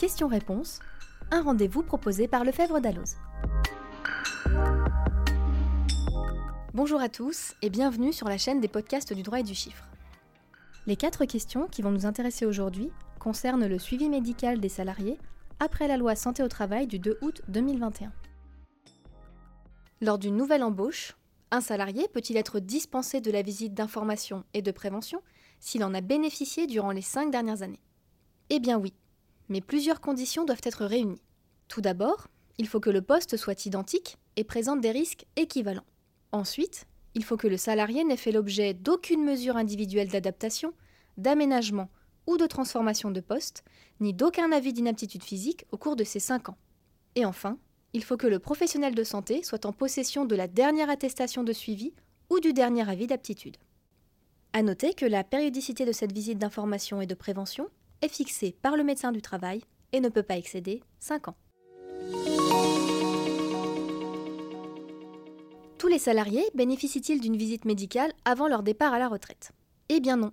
Question-réponse, un rendez-vous proposé par Lefebvre d'Alloz. Bonjour à tous et bienvenue sur la chaîne des podcasts du droit et du chiffre. Les quatre questions qui vont nous intéresser aujourd'hui concernent le suivi médical des salariés après la loi Santé au travail du 2 août 2021. Lors d'une nouvelle embauche, un salarié peut-il être dispensé de la visite d'information et de prévention s'il en a bénéficié durant les cinq dernières années? Eh bien oui, mais plusieurs conditions doivent être réunies. Tout d'abord, il faut que le poste soit identique et présente des risques équivalents. Ensuite, il faut que le salarié n'ait fait l'objet d'aucune mesure individuelle d'adaptation, d'aménagement ou de transformation de poste, ni d'aucun avis d'inaptitude physique au cours de ces 5 ans. Et enfin, il faut que le professionnel de santé soit en possession de la dernière attestation de suivi ou du dernier avis d'aptitude. A noter que la périodicité de cette visite d'information et de prévention est fixée par le médecin du travail et ne peut pas excéder 5 ans. Tous les salariés bénéficient-ils d'une visite médicale avant leur départ à la retraite? Eh bien non.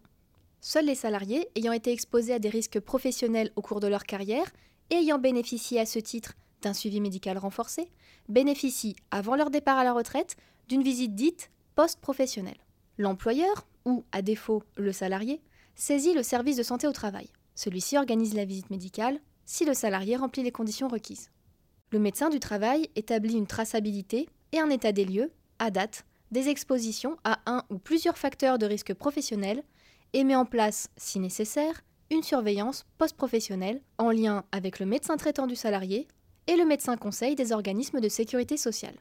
Seuls les salariés ayant été exposés à des risques professionnels au cours de leur carrière et ayant bénéficié à ce titre d'un suivi médical renforcé bénéficient, avant leur départ à la retraite, d'une visite dite post-professionnelle. L'employeur, ou à défaut le salarié, saisit le service de santé au travail. Celui-ci organise la visite médicale si le salarié remplit les conditions requises. Le médecin du travail établit une traçabilité et un état des lieux, à date, des expositions à un ou plusieurs facteurs de risque professionnel et met en place, si nécessaire, une surveillance post-professionnelle en lien avec le médecin traitant du salarié et le médecin conseil des organismes de sécurité sociale.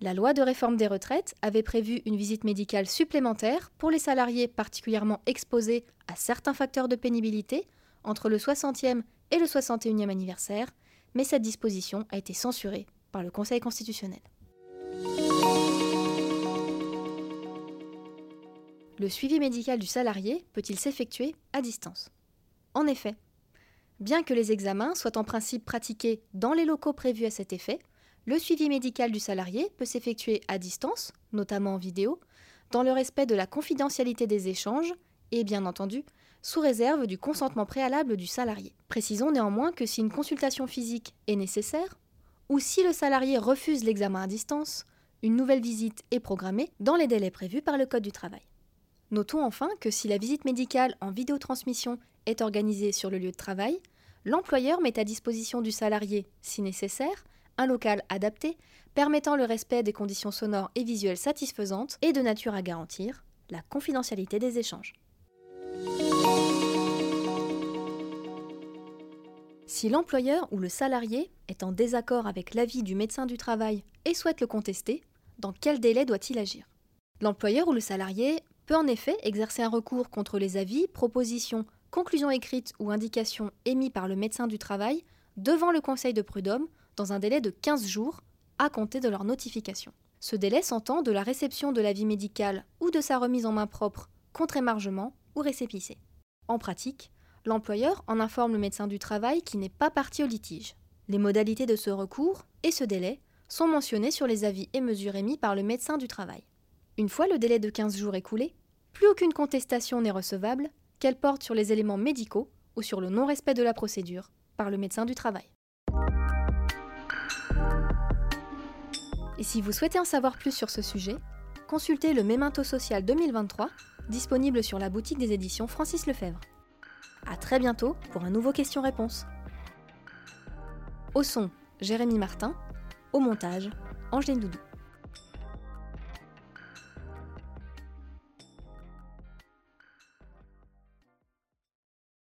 La loi de réforme des retraites avait prévu une visite médicale supplémentaire pour les salariés particulièrement exposés à certains facteurs de pénibilité entre le 60e et le 61e anniversaire, mais cette disposition a été censurée par le Conseil constitutionnel. Le suivi médical du salarié peut-il s'effectuer à distance? En effet, bien que les examens soient en principe pratiqués dans les locaux prévus à cet effet, le suivi médical du salarié peut s'effectuer à distance, notamment en vidéo, dans le respect de la confidentialité des échanges et bien entendu sous réserve du consentement préalable du salarié. Précisons néanmoins que si une consultation physique est nécessaire, ou si le salarié refuse l'examen à distance, une nouvelle visite est programmée dans les délais prévus par le Code du travail. Notons enfin que si la visite médicale en vidéotransmission est organisée sur le lieu de travail, l'employeur met à disposition du salarié, si nécessaire, un local adapté permettant le respect des conditions sonores et visuelles satisfaisantes et de nature à garantir la confidentialité des échanges. Si l'employeur ou le salarié est en désaccord avec l'avis du médecin du travail et souhaite le contester, dans quel délai doit-il agir? L'employeur ou le salarié peut en effet exercer un recours contre les avis, propositions, conclusions écrites ou indications émis par le médecin du travail devant le conseil de prud'homme dans un délai de 15 jours à compter de leur notification. Ce délai s'entend de la réception de l'avis médical ou de sa remise en main propre contre émargement ou récépissé. En pratique, l'employeur en informe le médecin du travail qui n'est pas parti au litige. Les modalités de ce recours et ce délai sont mentionnées sur les avis et mesures émis par le médecin du travail. Une fois le délai de 15 jours écoulé, plus aucune contestation n'est recevable, qu'elle porte sur les éléments médicaux ou sur le non-respect de la procédure par le médecin du travail. Et si vous souhaitez en savoir plus sur ce sujet, consultez le Memento Social 2023, disponible sur la boutique des éditions Francis Lefebvre. A très bientôt pour un nouveau question-réponse. Au son, Jérémy Martin. Au montage, Angeline Doudou.